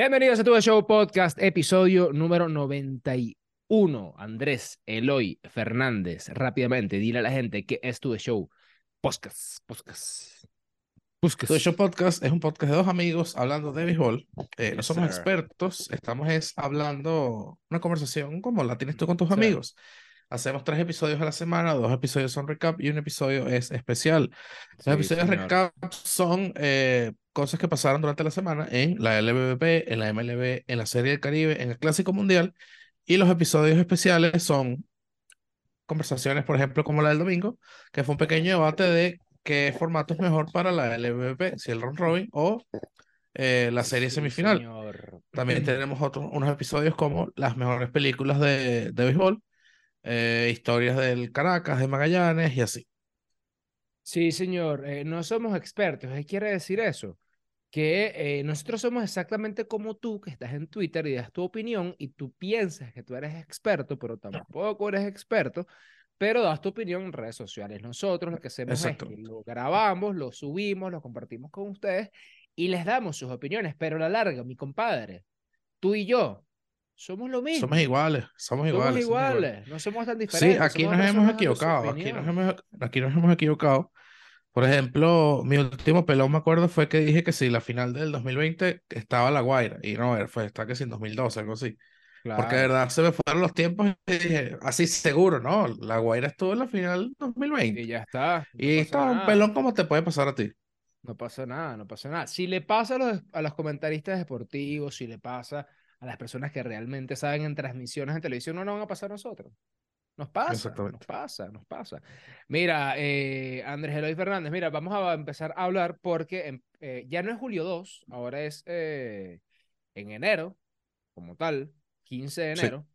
Bienvenidos a Tu Show Podcast, episodio número 91. Andrés Eloy Fernández, rápidamente, dile a la gente qué es Tu Show Podcast. Podcast. Tu Show Podcast es un podcast de dos amigos hablando de béisbol. Eh, no somos sir. expertos, estamos es hablando una conversación como la tienes tú con tus Sí. amigos. Hacemos tres episodios a la semana, dos episodios son recap y un episodio es especial. Los Sí, episodios señor. recap son eh, cosas que pasaron durante la semana en la LBBP, en la MLB, en la Serie del Caribe, en el Clásico Mundial. Y los episodios especiales son conversaciones, por ejemplo, como la del domingo, que fue un pequeño debate de qué formato es mejor para la LBBP, si el round robin o eh, la serie semifinal. señor. También tenemos otros unos episodios como las mejores películas de, de béisbol, eh, historias del Caracas, de Magallanes y así. Sí, señor. eh, no somos expertos. ¿Qué quiere decir eso? Que eh, nosotros somos exactamente como tú, que estás en Twitter y das tu opinión y tú piensas que tú eres experto, pero tampoco eres experto, pero das tu opinión en redes sociales. Nosotros lo que hacemos es que lo grabamos, lo subimos, lo compartimos con ustedes y les damos sus opiniones, pero a la larga, mi compadre, tú y yo somos lo mismo. Somos iguales, somos Somos iguales, somos iguales. iguales, no somos tan Sí, diferentes. aquí somos nos hemos equivocado, aquí nos hemos, aquí nos hemos equivocado. Por ejemplo, mi último pelón, me acuerdo, fue que dije que si la final del 2020 estaba La Guaira, y no, fue, está que si en 2012, algo así. Porque de verdad se me fueron los tiempos y dije, así seguro, ¿no? La Guaira estuvo en la final 2020. Y ya está, no Y pasa estaba un nada. pelón como te puede pasar a ti. No pasa nada, no pasa nada. Si le pasa a los, a los comentaristas deportivos, si le pasa a las personas que realmente saben en transmisiones en televisión, no nos van a pasar a nosotros. Nos pasa, nos pasa, nos pasa. Mira, eh, Andrés Eloy Fernández, mira, vamos a empezar a hablar porque em- eh, ya no es julio 2, ahora es eh, en enero, como tal, 15 de enero.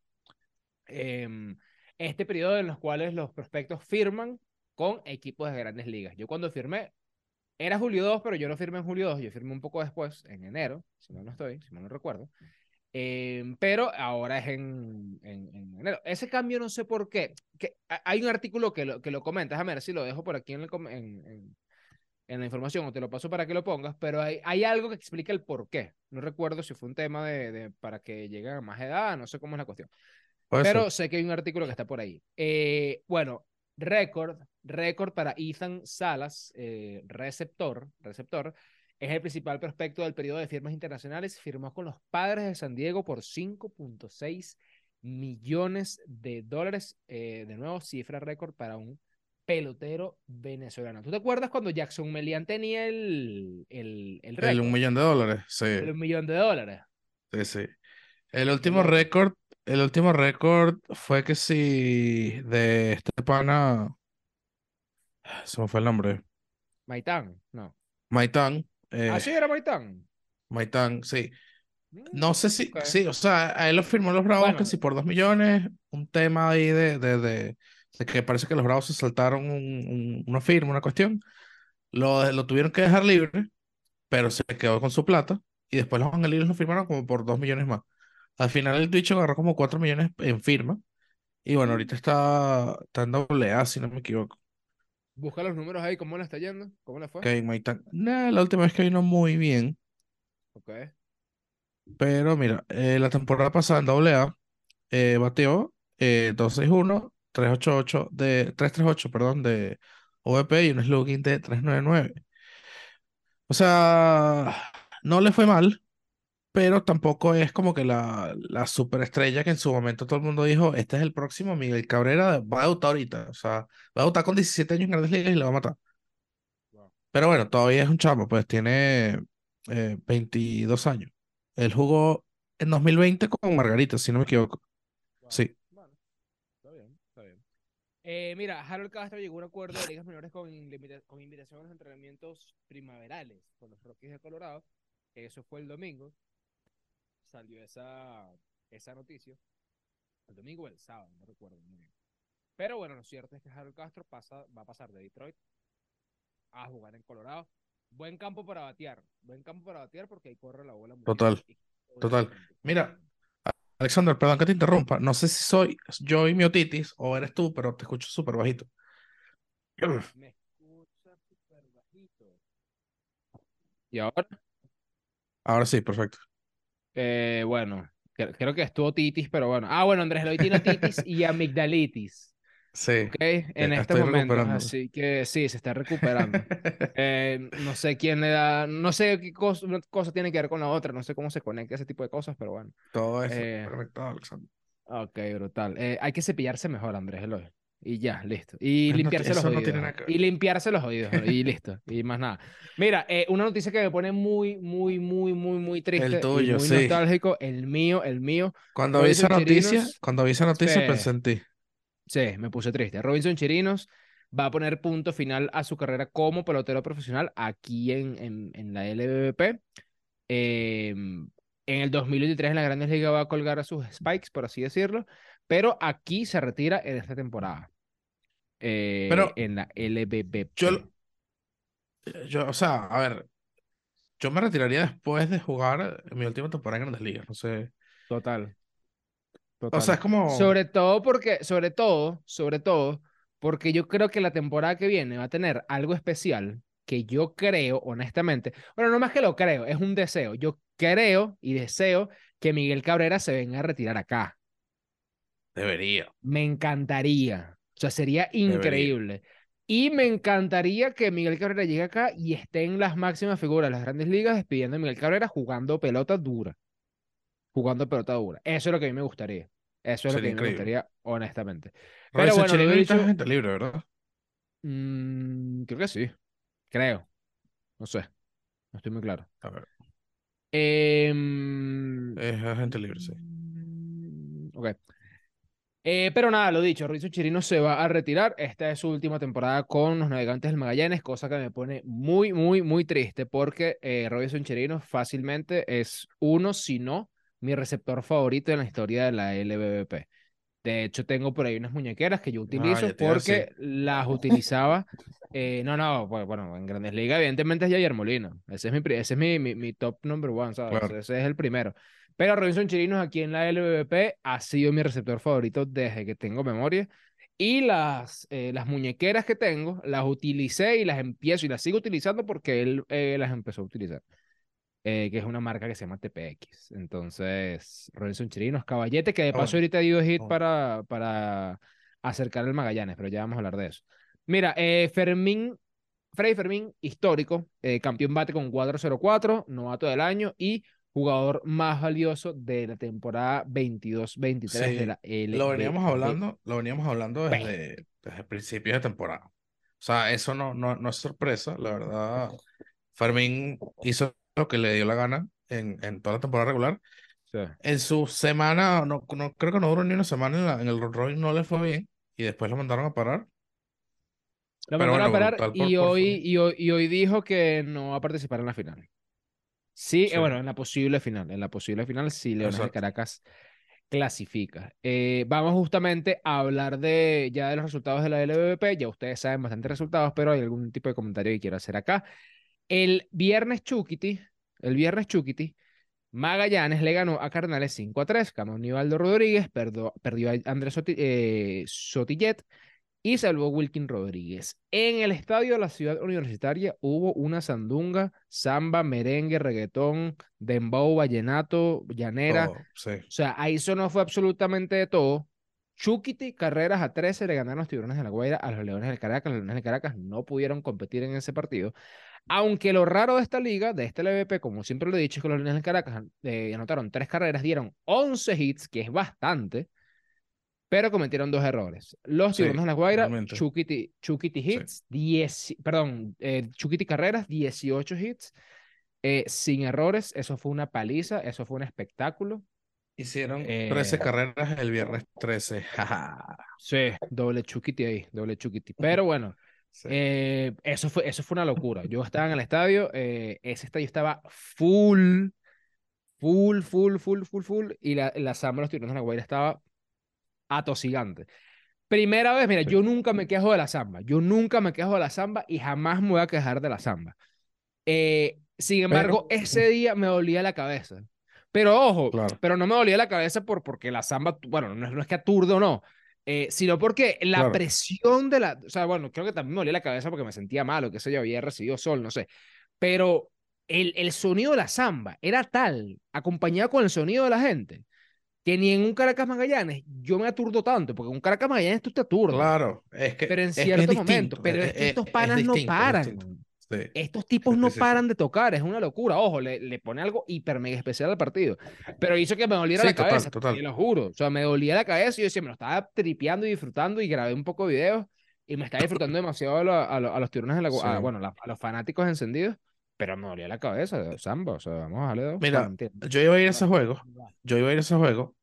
em, este periodo en los cuales los prospectos firman con equipos de grandes ligas. Yo cuando firmé, era julio 2, pero yo no firmé en julio 2, yo firmé un poco después, en enero, si mal no estoy, si mal no recuerdo. Em, pero ahora es en, en- en enero. Ese cambio no sé por qué. Que, ha- hay un artículo que lo, que lo comenta, déjame ver si lo dejo por aquí en, el en, en- en la información o te lo paso para que lo pongas, pero hay, hay algo que explica el por qué. No recuerdo si fue un tema de, de para que lleguen a más edad, no sé cómo es la cuestión. Pero ser. sé que hay un artículo que está por ahí. Eh, bueno, récord, récord para Ethan Salas, eh, receptor, receptor, es el principal prospecto del periodo de firmas internacionales. Firmó con los Padres de San Diego por 5.6 millones de dólares. Eh, de nuevo, cifra récord para un pelotero venezolano. ¿Tú te acuerdas cuando Jackson Melian tenía el, el, el El récord? un millón de dólares, sí, El un millón de dólares. sí, sí. El último récord, el último récord fue que si de este pana, se me fue el nombre, Maitán, no. Maitán, eh, Ah, sí, era Maitán. Maitán, sí. Mm, No sé si, sí, o sea, a él lo firmó los Bravos Bueno. que si por dos millones, un tema ahí de, de, de, de que parece que los Bravos se saltaron un- un- una firma, una cuestión, lo, lo tuvieron que dejar libre, pero se quedó con su plata y después los angelinos lo firmaron como por dos millones más. Al final el Twitch agarró como cuatro millones en firma y bueno, ahorita está, está en doble A, si no me equivoco. Busca los números ahí, ¿cómo le está yendo? ¿Cómo le fue? Maitán, nah, la última vez que vino muy bien, Ok. pero mira, eh, la temporada pasada en doble A eh, bateó eh, 261, 388 de 338, perdón, de OVP y un slugging de 399. O sea, no le fue mal, pero tampoco es como que la, la superestrella que en su momento todo el mundo dijo, este es el próximo Miguel Cabrera, va a debutar ahorita. O sea, va a debutar con 17 años en Grandes Ligas y le va a matar. Wow. Pero bueno, todavía es un chamo, pues tiene eh, 22 años. Él jugó en 2020 con Margarita, si no me equivoco. Wow. Sí. Bueno, está bien, está bien. Eh, mira, Harold Castro llegó a un acuerdo de ligas menores con, con invitación a los entrenamientos primaverales con los Rockies de Colorado. Eso fue el domingo. Salió esa, esa noticia. El domingo o el sábado, no recuerdo muy bien. Pero bueno, lo cierto es que Harold Castro pasa, va a pasar de Detroit a jugar en Colorado. Buen campo para batear. Buen campo para batear porque ahí corre la bola muy. Total, total. Mira, Alexander, perdón que te interrumpa. No sé si soy yo y mi otitis o eres tú, pero te escucho súper bajito. Me escucha súper bajito. ¿Y ahora? Ahora sí, perfecto. Eh, bueno, cre- creo que estuvo titis, pero bueno. Ah, bueno, Andrés Eloy tiene titis y amigdalitis. Sí, ¿ok? En momentos, recuperándome. así que sí, se está recuperando. Eh, no sé quién le da, no sé qué cosa, una cosa tiene que ver con la otra, no sé cómo se conecta ese tipo de cosas, pero bueno. Todo eso Eh, está conectado, Alexander. Ok, brutal. Eh, hay que cepillarse mejor, Andrés Eloy. Y ya, listo. Y No, limpiarse los no oídos. Y limpiarse los oídos. Y listo. Y más nada. Mira, eh, una noticia que me pone muy, muy, muy, muy, muy triste. y tuyo, muy sí. nostálgico. El mío, el mío. Cuando vi esa noticia, cuando vi esa noticia sí. pensé en ti. Sí, me puse triste. Robinson Chirinos va a poner punto final a su carrera como pelotero profesional aquí en, en, en la LBBP. Eh, en el 2023 en las Grandes Ligas va a colgar a sus spikes, por así decirlo, pero aquí se retira en esta temporada. Eh, Pero en la LBBP. Yo, yo, o sea, a ver, yo me retiraría después de jugar mi última temporada en Grandes Ligas. No sé. Total. O Total. sea, es como. Sobre todo porque, sobre todo, sobre todo, porque yo creo que la temporada que viene va a tener algo especial que yo creo, honestamente, bueno, no más que lo creo, es un deseo. Yo creo y deseo que Miguel Cabrera se venga a retirar acá. Debería. Me encantaría. O sea, sería Debería. increíble. Y me encantaría que Miguel Cabrera llegue acá y esté en las máximas figuras de las grandes ligas despidiendo a Miguel Cabrera jugando pelota dura. Jugando pelota dura. Eso es lo que a mí me gustaría. Eso es lo que me gustaría, honestamente. Pero bueno, dicho- agente libre, ¿verdad? Mm, creo que sí. Creo. No sé. No estoy muy claro. A ver, Em, es agente libre, sí. Mm, Ok. Eh, pero nada, lo dicho, Rizzo Chirino se va a retirar. Esta es su última temporada con los Navegantes del Magallanes, cosa que me pone muy, muy, muy triste porque eh, Robinson Chirino fácilmente es uno, si no, mi receptor favorito en la historia de la LBBP. De hecho, tengo por ahí unas muñequeras que yo utilizo a porque las utilizaba. eh, no, no, pues, bueno, en Grandes Ligas, evidentemente es Javier Molina. Ese es mi, ese es mi, mi, mi top number one, ¿sabes? Claro. Ese es el primero. Pero Robinson Chirinos aquí en la LVP ha sido mi receptor favorito desde que tengo memoria. Y las, eh, las muñequeras que tengo, las utilicé y las empiezo y las sigo utilizando porque él eh, las empezó a utilizar. Eh, que es una marca que se llama TPX. Entonces, Robinson Chirinos, caballete, que de paso bueno. ahorita dio hit bueno. para, para acercar el Magallanes, pero ya vamos a hablar de eso. Mira, Fermín, Freddy Fermín, histórico, campeón bate con 4-0-4, novato del año y jugador más valioso de la temporada 22-23 de la LBB. lo veníamos hablando, lo veníamos hablando desde, desde principios de temporada. O sea, eso no, no, no es sorpresa, la verdad. Fermín hizo lo que le dio la gana en, en toda la temporada regular. Sí. En su semana, no, no creo que no duró ni una semana en, la- en el Robin, no le fue bien y después lo mandaron a parar. Lo mandaron a parar y, por hoy, y, hoy, y hoy dijo que no va a participar en la final. Sí, eh, Sí. bueno, en la posible final. En la posible final, si Leones de. Caracas clasifica. Eh, vamos justamente a hablar de ya de los resultados de la LBBP. Ya ustedes saben bastantes resultados, pero hay algún tipo de comentario que quiero hacer acá. El viernes Chuquiti, el viernes Chuquiti, Magallanes le ganó a Cardenales 5 a 3. Ganó Nivaldo Rodríguez, perdo- perdió a Andrés Soti- eh, Sotillet y salvó Wilkin Rodríguez. En el estadio de la ciudad universitaria hubo una sandunga, samba, merengue, reggaetón, dembow, vallenato, llanera. Sí. O sea, ahí eso no fue absolutamente de todo. Chuquiti, carreras a 13 le ganaron los Tiburones de la Guaira a los Leones del Caracas. Los Leones del Caracas no pudieron competir en ese partido. Aunque lo raro de esta liga, de este LVP, como siempre lo he dicho, es que los Leones del Caracas eh, anotaron tres carreras, dieron 11 hits, que es bastante, pero cometieron dos errores. Los Sí, Tiburones de la Guaira, Chuquiti Sí. hits, 10, perdón, eh, Chuquiti carreras, 18 hits, eh, sin errores. Eso fue una paliza, eso fue un espectáculo. Hicieron Eh, 13 carreras el viernes 13. jaja. Sí, doble Chuquiti ahí, doble Chuquiti. Pero bueno. Sí. Eh, eso fue, eso fue una locura. Yo estaba en el estadio, eh, ese estadio estaba full, full, full, full, full, full, y la, la samba de los tiburones de la Guaira estaba atosigante. Primera vez, mira, Sí. yo nunca me quejo de la samba, yo nunca me quejo de la samba y jamás me voy a quejar de la samba. Eh, sin embargo, Pero- ese día me dolía la cabeza. Pero ojo, Claro. pero no me dolía la cabeza por, porque la samba, bueno, no es, no es que aturde o no, eh, sino porque la Claro. presión de la, o sea, bueno, creo que también me dolía la cabeza porque me sentía mal o qué sé yo, había recibido sol, no sé, pero el, el sonido de la samba era tal, acompañado con el sonido de la gente, que ni en un Caracas Magallanes yo me aturdo tanto, porque en un Caracas Magallanes tú te aturdas. Claro, es que pero en que es cierto momento, distinto, pero es- que es- estos es panas no distinto, es paran. Sí. Estos tipos no paran de tocar, es una locura. Ojo, le, le pone algo hiper mega especial al partido. Pero hizo que me doliera Sí, la total, cabeza, total. te lo juro. O sea, me dolía la cabeza y yo decía, me lo estaba tripeando y disfrutando y grabé un poco de videos y me estaba disfrutando demasiado a, lo- a lo- a los tirones de la, a- Sí. bueno, la- a los fanáticos encendidos, pero me dolía la cabeza de samba. O sea, vamos a darle dos. Mira, yo iba a ir a ese juego, yo iba a ir a ese juego,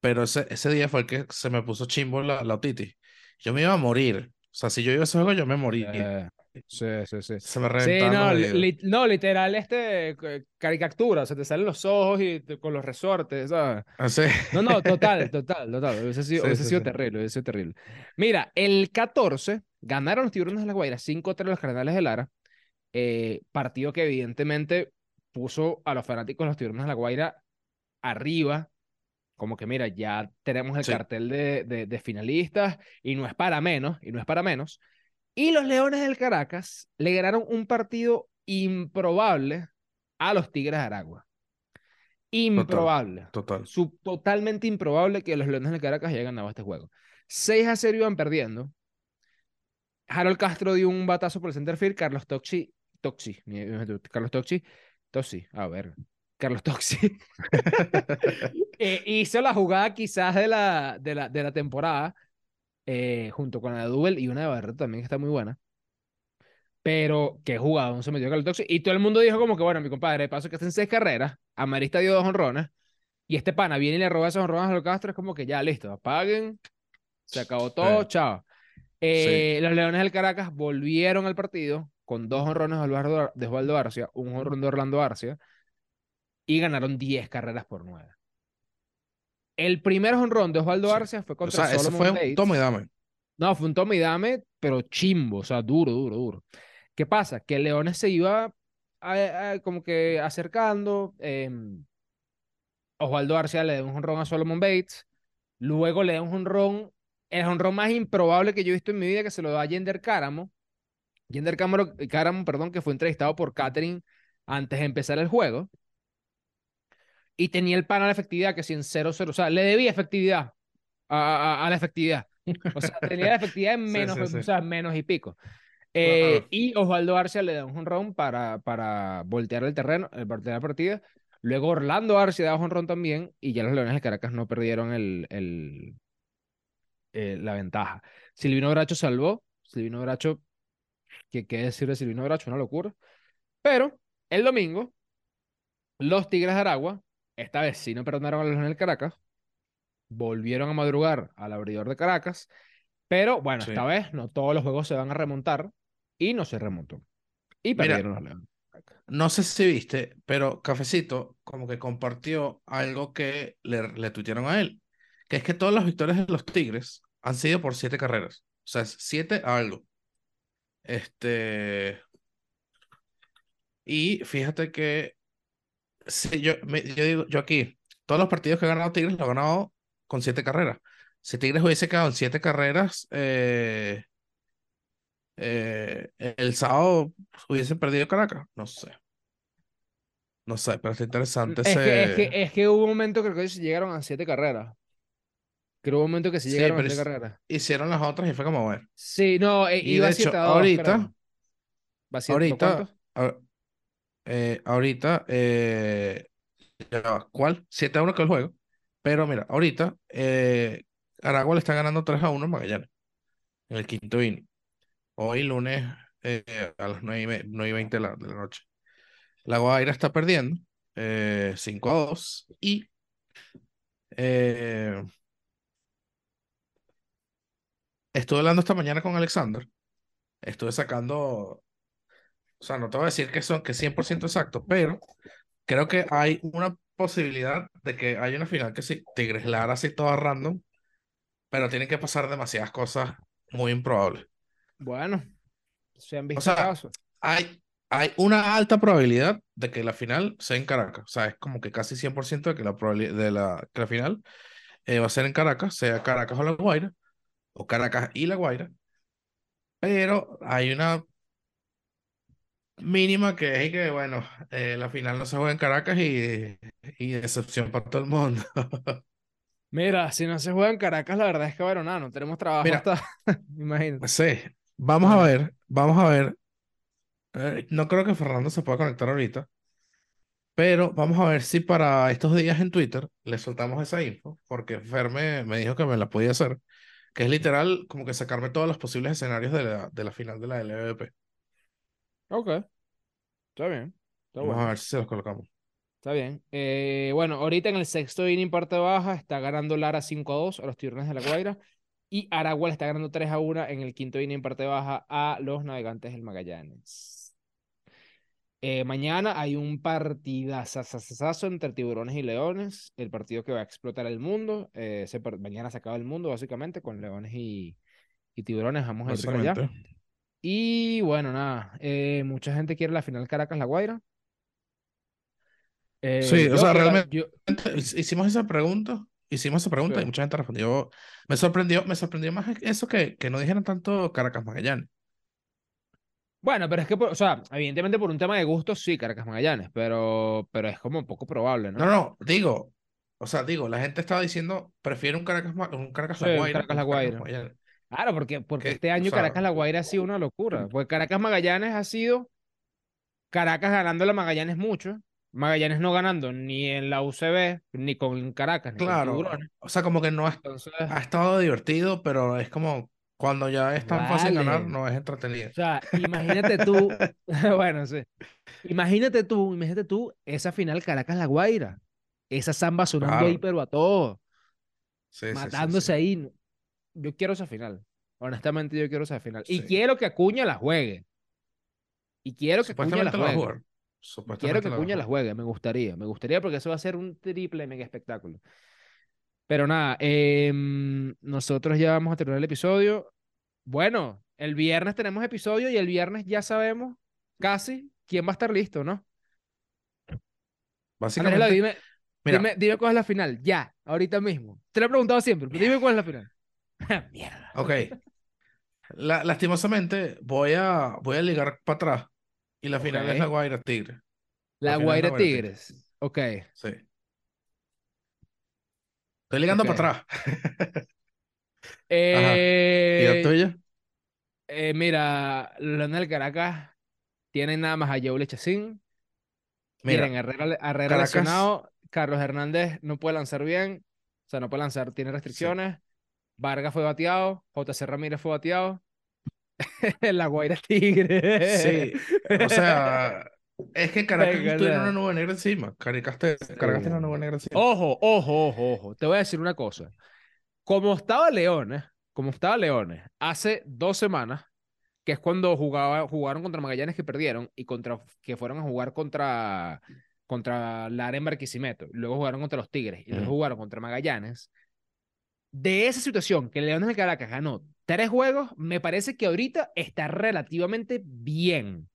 pero ese, ese día fue el que se me puso chimbo la, la otitis. Yo me iba a morir. O sea, si yo iba a ese juego, yo me moría. Eh, sí, sí, sí. Se me Sí, reventaban no, li- no, literal, este, caricatura, se te salen los ojos y te- con los resortes, ¿sabes? Así. No, no, total, total, total. Hubiese sido, Sí, hubiese sí, sido sí. terrible, hubiese sido terrible. Mira, el 14 ganaron los Tiburones de la Guaira 5-3 los Cardenales de Lara. Eh, partido que evidentemente puso a los fanáticos de los Tiburones de la Guaira arriba. Como que, mira, ya tenemos el Sí. cartel de, de, de finalistas y no es para menos, y no es para menos. Y los Leones del Caracas le ganaron un partido improbable a los Tigres de Aragua. Improbable. Total. Totalmente improbable que los Leones del Caracas hayan ganado este juego. 6 a 0 iban perdiendo. Harold Castro dio un batazo por el centerfield. Carlos Toxi. Toxi. Carlos Toxi. Toxi. A ver. Carlos Toxi. eh, hizo la jugada quizás de la, de la, de la temporada. eh, junto con la de Double y una de Barreto también que está muy buena. Pero qué jugada se metió Carlos Toxi. Y todo el mundo dijo como que, bueno, mi compadre, de paso que está en seis carreras. Amarista dio dos honrones. Y este pana viene y le roba esos honrones a los Castro. Es como que ya, listo, apaguen. Se acabó todo, Sí. chao. Eh, Los Leones del Caracas volvieron al partido con dos honrones de Osvaldo, Arcia, un honrón de Orlando Arcia, y ganaron 10 carreras por 9. El primer honrón de Osvaldo. Arcia fue O contra sea, ese Solomon fue un Bates. toma y dame. No, fue un toma y dame, pero chimbo, o sea, duro, duro, duro. ¿Qué pasa? Que Leones se iba a- a- como que acercando. em, Osvaldo Arcia le da un jonrón a Solomon Bates. Luego le da un jonrón, el jonrón más improbable que yo he visto en mi vida, que se lo da a Yender Cáramo. Yender Cáramo, Cáramo, perdón, que fue entrevistado por Catherine antes de empezar el juego. Y tenía el pan a la efectividad, que si en 0-0, o sea, le debía efectividad a, a- a la efectividad. O sea, tenía la efectividad en menos, sí, sí. o sea, menos y pico. Eh, y Osvaldo Arcia le da un jonrón para, para voltear el terreno, el voltear la partida. Luego Orlando Arcia da un jonrón también y ya los Leones de Caracas no perdieron el, el, eh, la ventaja. Silvino Bracho salvó. Silvino Bracho, ¿qué, qué decir de Silvino Bracho? Una locura. Pero el domingo, los Tigres de Aragua, esta vez sí no perdonaron a los Leones del Caracas, volvieron a madrugar al abridor de Caracas, pero bueno, Sí. esta vez no todos los juegos se van a remontar y no se remontó. Y Mira, perdieron los Leones. No sé si viste, pero Cafecito como que compartió algo que le, le tuitearon a él, que es que todas las victorias de los Tigres han sido por siete carreras. O sea, es siete a algo. Este. Y fíjate que si yo, me- yo digo, yo aquí, todos los partidos que ha ganado Tigres lo ha ganado con siete carreras. Si Tigres hubiese quedado en siete carreras, eh, eh, el sábado hubiesen perdido Caracas. No sé. No sé, pero está interesante Es que, es, que, ese. es que hubo un momento que creo que se llegaron a siete carreras. Creo que hubo un momento que se Sí, llegaron a es- carreras. hicieron las otras y fue como, bueno. Sí, no, eh, Y iba de 7 hecho, a 2, ahorita. ¿Va ahorita, a- eh, ahorita, eh, ¿cuál? 7 a 1 que el juego. Pero mira, ahorita, eh, Aragua le está ganando 3 a 1 en Magallanes, en el quinto inning. Hoy lunes eh, a las 9 y, me- 9 y 20 de la, de la noche. La Guaira está perdiendo eh, 5 a 2 y eh, estuve hablando esta mañana con Alexander. Estuve sacando, o sea, no te voy a decir que son que es 100% exacto, pero creo que hay una posibilidad de que haya una final que sí, Tigres Lara así toda random, pero tienen que pasar demasiadas cosas muy improbables. Bueno, se han visto sea, casos. Hay, hay una alta probabilidad de que la final sea en Caracas. O sea, es como que casi 100% de que la, de la, que la final eh, va a ser en Caracas, sea Caracas o La Guaira, o Caracas y La Guaira. Pero hay una mínima que es que, bueno, eh, la final no se juega en Caracas y, y decepción para todo el mundo. Mira, si no se juega en Caracas, la verdad es que, bueno, nada, no tenemos trabajo Mira. hasta, imagínate. Sí, vamos a ver, vamos a ver. Eh, no creo que Fernando se pueda conectar ahorita, pero vamos a ver si para estos días en Twitter le soltamos esa info, porque Fer me, me dijo que me la podía hacer, que es literal como que sacarme todos los posibles escenarios de la, de la final de la LVP. Ok, está bien, está Vamos a ver si se los colocamos. Está bien. Eh, bueno, ahorita en el sexto inning parte baja está ganando Lara 5 a 2 a los Tiburones de la Guaira y Aragua le está ganando 3 a 1 en el quinto inning parte baja a los Navegantes del Magallanes. Eh, mañana hay un partidazazazazo entre Tiburones y Leones, el partido que va a explotar el mundo. Eh, par- mañana se acaba el mundo básicamente con Leones y, y Tiburones. Vamos a ir para allá. Y bueno, nada, eh, mucha gente quiere la final Caracas-La Guaira. Eh, Sí, o sea, realmente yo- hicimos esa pregunta, hicimos esa pregunta Sí. y mucha gente respondió. Me sorprendió, me sorprendió más eso que, que no dijeran tanto Caracas Magallanes. Bueno, pero es que, o sea, evidentemente por un tema de gustos, sí, Caracas Magallanes, pero, pero es como poco probable, ¿no? No, no, digo, o sea, digo, la gente estaba diciendo, prefiere un Caracas, un Caracas Sí, La un Guaira Caracas que La un Caracas Guaira. Magallanes. Claro, porque, porque Que, este o año sea, Caracas La Guaira ha sido una locura. Porque Caracas Magallanes ha sido Caracas ganando a Magallanes mucho, Magallanes no ganando ni en la UCB, ni con Caracas, ni con claro, Tiburones. o sea, como que no es- Entonces, ha estado divertido, pero es como cuando ya es tan fácil ganar, no es entretenido. O sea, imagínate tú, bueno, sí. Imagínate tú, imagínate tú esa final Caracas-La Guaira. Esa samba sonando ahí, Claro, pero a todo, sí, matándose sí, ahí. Yo quiero esa final. Honestamente, yo quiero esa final. Y quiero que Acuña la juegue. Y quiero que Acuña la juegue. Y quiero que Acuña la jugar. juegue. Me gustaría, me gustaría porque eso va a ser un triple mega espectáculo. Pero nada, em, nosotros ya vamos a terminar el episodio. Bueno, el viernes tenemos episodio y el viernes ya sabemos casi quién va a estar listo, ¿no? Andrés, Básicamente, dime, mira, dime, dime cuál es la final, ya, ahorita mismo. Te lo he preguntado siempre, pero dime cuál es la final. Mierda. ok. La- lastimosamente, voy a, voy a ligar para atrás. Y la final es la. Guaira Tigre. La La Guaira Guaira Tigre. Tigres. Ok, Sí. Estoy ligando para atrás. Ajá. ¿Y la Eh, tuya? eh, mira, del Caracas tienen nada más a Joe Lechacín. Tienen Mira, a Herrera, Herrera lesionado. Carlos Hernández no puede lanzar bien. O sea, no puede lanzar, tiene sí, restricciones. Vargas fue bateado. JC Ramírez fue bateado. La Guaira Tigre. sí, o sea, es que Caracas Venga, tiene una nube negra encima. Caracas, te-. Caracas tiene una nube negra encima. Ojo, ojo, ojo, ojo. Te voy a decir una cosa. Como estaba Leones, como estaba Leones, hace dos semanas, que es cuando jugaba, jugaron contra Magallanes que perdieron y contra, que fueron a jugar contra, contra Lara en Barquisimeto. Luego jugaron contra los Tigres y luego jugaron contra Magallanes. De esa situación que Leones de Caracas ganó tres juegos, me parece que ahorita está relativamente bien.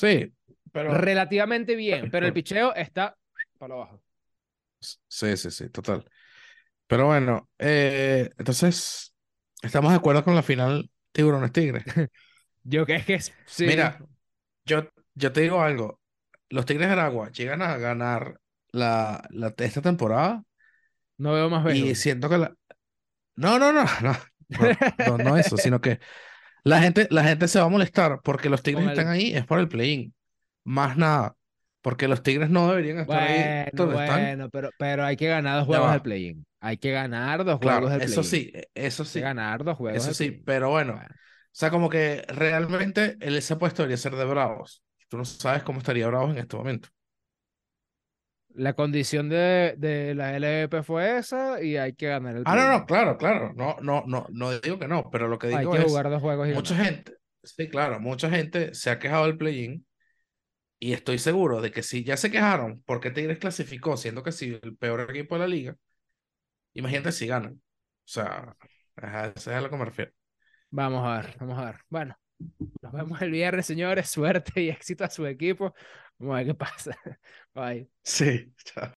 Sí, pero Relativamente bien, pero el picheo está para abajo. sí, sí, sí, total. Pero bueno, eh, entonces, ¿estamos de acuerdo con la final Tiburones Tigres? Yo que es que es- sí. Mira, yo, yo te digo algo. Los Tigres de Aragua llegan a ganar la, la, esta temporada No veo más y béisbol. siento que la... No, no, no, no, no, no, no eso, sino que la gente, la gente se va a molestar porque los Tigres están ahí, es por el play-in. Más nada. Porque los Tigres no deberían estar ahí Bueno, donde están. bueno, pero, pero hay que ganar dos juegos del play-in. Hay que ganar dos Claro, juegos del eso play-in. sí, eso Hay que sí, ganar dos juegos eso sí, pero bueno, Bueno, o sea, como que realmente el- ese puesto debería ser de Bravos. Tú no sabes cómo estaría Bravos en este momento. La condición de, de la LVP fue esa y hay que ganar el Ah, no, no, claro, claro, no, no, no, no digo que no, pero lo que Hay digo que es, jugar dos juegos y mucha ganar. gente, sí, claro, mucha gente se ha quejado del play-in y estoy seguro de que si ya se quejaron porque Tigres clasificó, siendo que sí, el peor equipo de la liga, imagínate si ganan. O sea, ajá, eso es a lo que me refiero. Vamos a ver, vamos a ver. Bueno, nos vemos el viernes, señores. Suerte y éxito a su equipo. Vamos a ver qué pasa. Bye. Sí, chao.